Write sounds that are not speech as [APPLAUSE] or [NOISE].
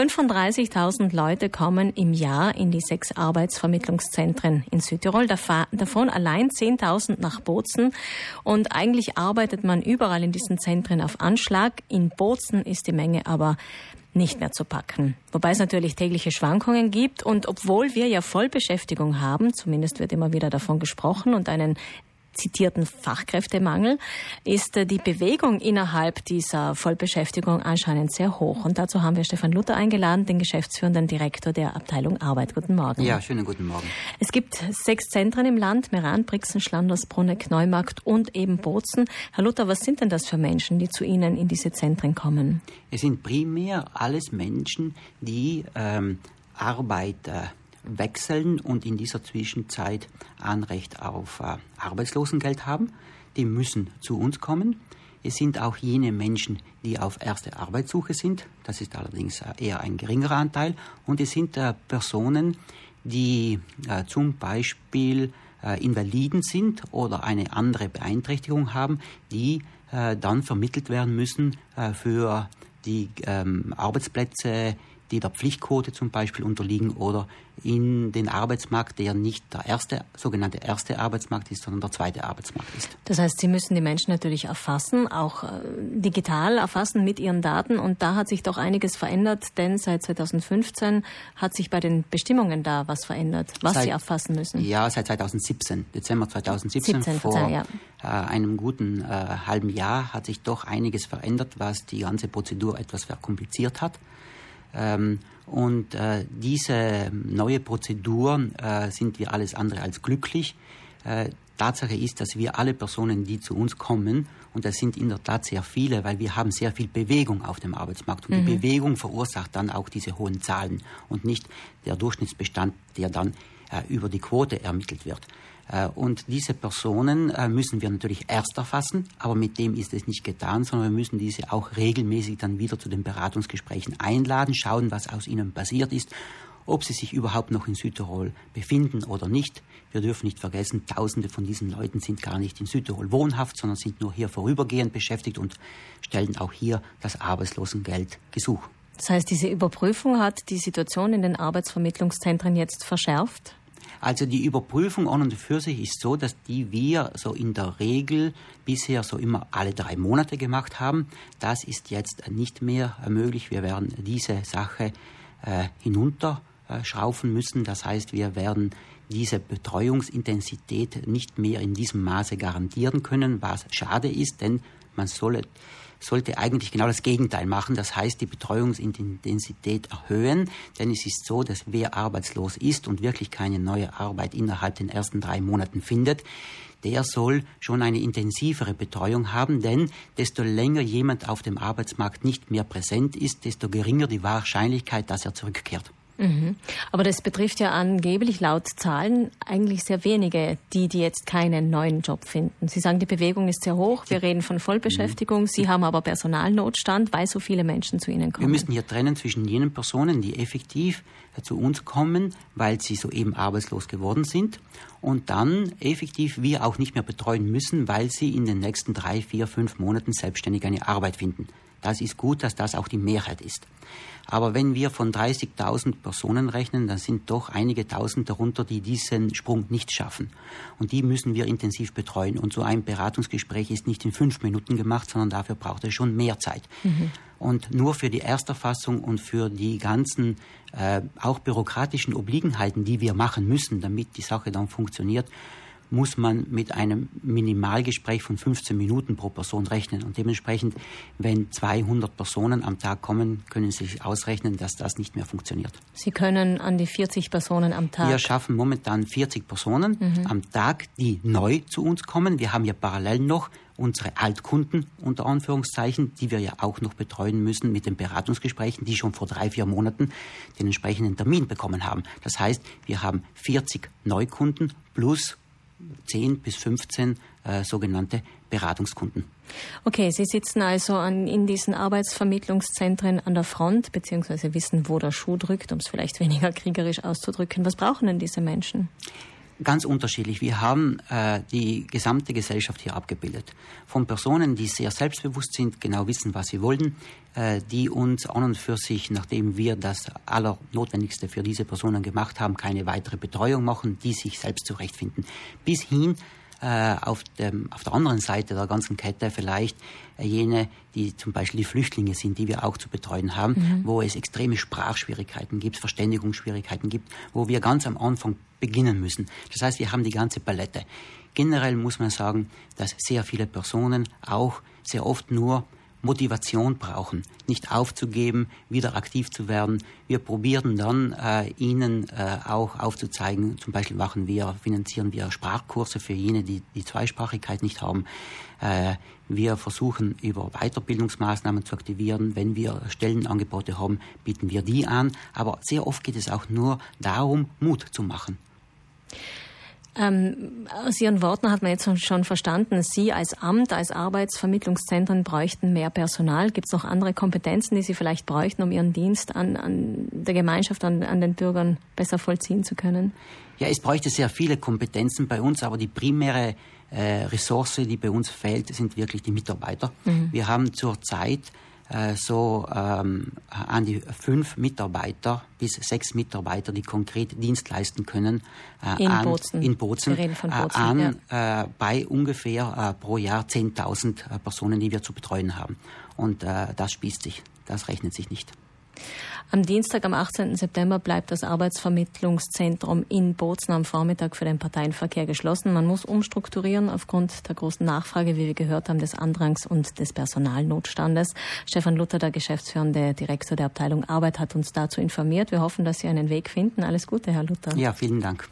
35.000 Leute kommen im Jahr in die sechs Arbeitsvermittlungszentren in Südtirol, davon allein 10.000 nach Bozen. Und eigentlich arbeitet man überall in diesen Zentren auf Anschlag. In Bozen ist die Menge aber nicht mehr zu packen. Wobei es natürlich tägliche Schwankungen gibt und obwohl wir ja Vollbeschäftigung haben, zumindest wird immer wieder davon gesprochen und einen zitierten Fachkräftemangel, ist äh, die Bewegung innerhalb dieser Vollbeschäftigung anscheinend sehr hoch. Und dazu haben wir Stefan Luther eingeladen, den geschäftsführenden Direktor der Abteilung Arbeit. Guten Morgen. Ja, schönen guten Morgen. Es gibt sechs Zentren im Land, Meran, Brixen, Schlanders, Bruneck, Neumarkt und eben Bozen. Herr Luther, was sind denn das für Menschen, die zu Ihnen in diese Zentren kommen? Es sind primär alles Menschen, die ähm, Arbeit äh, wechseln und in dieser Zwischenzeit Anrecht auf äh, Arbeitslosengeld haben. Die müssen zu uns kommen. Es sind auch jene Menschen, die auf erste Arbeitssuche sind. Das ist allerdings äh, eher ein geringerer Anteil. Und es sind äh, Personen, die äh, zum Beispiel äh, Invaliden sind oder eine andere Beeinträchtigung haben, die äh, dann vermittelt werden müssen für die ähm, Arbeitsplätze die der Pflichtquote zum Beispiel unterliegen oder in den Arbeitsmarkt, der nicht der erste, sogenannte erste Arbeitsmarkt ist, sondern der zweite Arbeitsmarkt ist. Das heißt, Sie müssen die Menschen natürlich erfassen, auch äh, digital erfassen mit Ihren Daten. Und da hat sich doch einiges verändert, denn seit 2015 hat sich bei den Bestimmungen da was verändert, was seit, Sie erfassen müssen. Ja, seit 2017, Dezember 2017, 17, vor ja. äh, einem guten äh, halben Jahr hat sich doch einiges verändert, was die ganze Prozedur etwas verkompliziert hat. Ähm, und äh, diese neue Prozedur äh, sind wir alles andere als glücklich. Äh, Tatsache ist, dass wir alle Personen, die zu uns kommen, und das sind in der Tat sehr viele, weil wir haben sehr viel Bewegung auf dem Arbeitsmarkt. Und mhm. die Bewegung verursacht dann auch diese hohen Zahlen und nicht der Durchschnittsbestand, der dann äh, über die Quote ermittelt wird. Äh, und diese Personen äh, müssen wir natürlich erst erfassen, aber mit dem ist es nicht getan, sondern wir müssen diese auch regelmäßig dann wieder zu den Beratungsgesprächen einladen, schauen, was aus ihnen passiert ist, ob sie sich überhaupt noch in Südtirol befinden oder nicht. Wir dürfen nicht vergessen, Tausende von diesen Leuten sind gar nicht in Südtirol wohnhaft, sondern sind nur hier vorübergehend beschäftigt und stellen auch hier das Arbeitslosengeldgesuch. Das heißt, diese Überprüfung hat die Situation in den Arbeitsvermittlungszentren jetzt verschärft? Also die Überprüfung an und für sich ist so, dass die wir so in der Regel bisher so immer alle drei Monate gemacht haben. Das ist jetzt nicht mehr möglich. Wir werden diese Sache äh, hinunterschraufen müssen. Das heißt, wir werden diese Betreuungsintensität nicht mehr in diesem Maße garantieren können, was schade ist, denn man solle sollte eigentlich genau das Gegenteil machen. Das heißt, die Betreuungsintensität erhöhen, denn es ist so, dass wer arbeitslos ist und wirklich keine neue Arbeit innerhalb den ersten drei Monaten findet, der soll schon eine intensivere Betreuung haben, denn desto länger jemand auf dem Arbeitsmarkt nicht mehr präsent ist, desto geringer die Wahrscheinlichkeit, dass er zurückkehrt. Mhm. Aber das betrifft ja angeblich laut Zahlen eigentlich sehr wenige, die, die jetzt keinen neuen Job finden. Sie sagen, die Bewegung ist sehr hoch. Wir reden von Vollbeschäftigung. Sie haben aber Personalnotstand, weil so viele Menschen zu Ihnen kommen. Wir müssen hier trennen zwischen jenen Personen, die effektiv zu uns kommen, weil sie soeben arbeitslos geworden sind und dann effektiv wir auch nicht mehr betreuen müssen, weil sie in den nächsten drei, vier, fünf Monaten selbstständig eine Arbeit finden. Das ist gut, dass das auch die Mehrheit ist. Aber wenn wir von 30.000 Personen rechnen, dann sind doch einige Tausend darunter, die diesen Sprung nicht schaffen. Und die müssen wir intensiv betreuen. Und so ein Beratungsgespräch ist nicht in fünf Minuten gemacht, sondern dafür braucht es schon mehr Zeit. Mhm. Und nur für die Ersterfassung und für die ganzen äh, auch bürokratischen Obliegenheiten, die wir machen müssen, damit die Sache dann funktioniert, muss man mit einem Minimalgespräch von 15 Minuten pro Person rechnen. Und dementsprechend, wenn 200 Personen am Tag kommen, können Sie sich ausrechnen, dass das nicht mehr funktioniert. Sie können an die 40 Personen am Tag. Wir schaffen momentan 40 Personen mhm. am Tag, die neu zu uns kommen. Wir haben ja parallel noch unsere Altkunden unter Anführungszeichen, die wir ja auch noch betreuen müssen mit den Beratungsgesprächen, die schon vor drei, vier Monaten den entsprechenden Termin bekommen haben. Das heißt, wir haben 40 Neukunden plus 10 bis 15 äh, sogenannte Beratungskunden. Okay, Sie sitzen also an, in diesen Arbeitsvermittlungszentren an der Front, beziehungsweise wissen, wo der Schuh drückt, um es vielleicht [LAUGHS] weniger kriegerisch auszudrücken. Was brauchen denn diese Menschen? Ganz unterschiedlich. Wir haben äh, die gesamte Gesellschaft hier abgebildet. Von Personen, die sehr selbstbewusst sind, genau wissen, was sie wollen, äh, die uns an und für sich, nachdem wir das Allernotwendigste für diese Personen gemacht haben, keine weitere Betreuung machen, die sich selbst zurechtfinden. Bis hin äh, auf, dem, auf der anderen Seite der ganzen Kette vielleicht äh, jene, die zum Beispiel die Flüchtlinge sind, die wir auch zu betreuen haben, mhm. wo es extreme Sprachschwierigkeiten gibt, Verständigungsschwierigkeiten gibt, wo wir ganz am Anfang beginnen müssen. Das heißt, wir haben die ganze Palette. Generell muss man sagen, dass sehr viele Personen auch sehr oft nur Motivation brauchen, nicht aufzugeben, wieder aktiv zu werden. Wir probieren dann äh, ihnen äh, auch aufzuzeigen, zum Beispiel machen wir, finanzieren wir Sprachkurse für jene, die die Zweisprachigkeit nicht haben. Äh, wir versuchen über Weiterbildungsmaßnahmen zu aktivieren. Wenn wir Stellenangebote haben, bieten wir die an. Aber sehr oft geht es auch nur darum, Mut zu machen. Ähm, aus Ihren Worten hat man jetzt schon verstanden, Sie als Amt, als Arbeitsvermittlungszentren bräuchten mehr Personal. Gibt es noch andere Kompetenzen, die Sie vielleicht bräuchten, um Ihren Dienst an, an der Gemeinschaft, an, an den Bürgern besser vollziehen zu können? Ja, es bräuchte sehr viele Kompetenzen bei uns, aber die primäre äh, Ressource, die bei uns fehlt, sind wirklich die Mitarbeiter. Mhm. Wir haben zurzeit so ähm, an die fünf Mitarbeiter bis sechs Mitarbeiter, die konkret Dienst leisten können äh, in, an, Bozen. in Bozen, äh, Bozen an, ja. äh, bei ungefähr äh, pro Jahr 10.000 Personen, die wir zu betreuen haben. Und das spießt sich, das rechnet sich nicht. Am Dienstag, am 18. September, bleibt das Arbeitsvermittlungszentrum in Bozen am Vormittag für den Parteienverkehr geschlossen. Man muss umstrukturieren aufgrund der großen Nachfrage, wie wir gehört haben, des Andrangs und des Personalnotstandes. Stefan Luther, der geschäftsführende Direktor der Abteilung Arbeit, hat uns dazu informiert. Wir hoffen, dass Sie einen Weg finden. Alles Gute, Herr Luther. Ja, vielen Dank.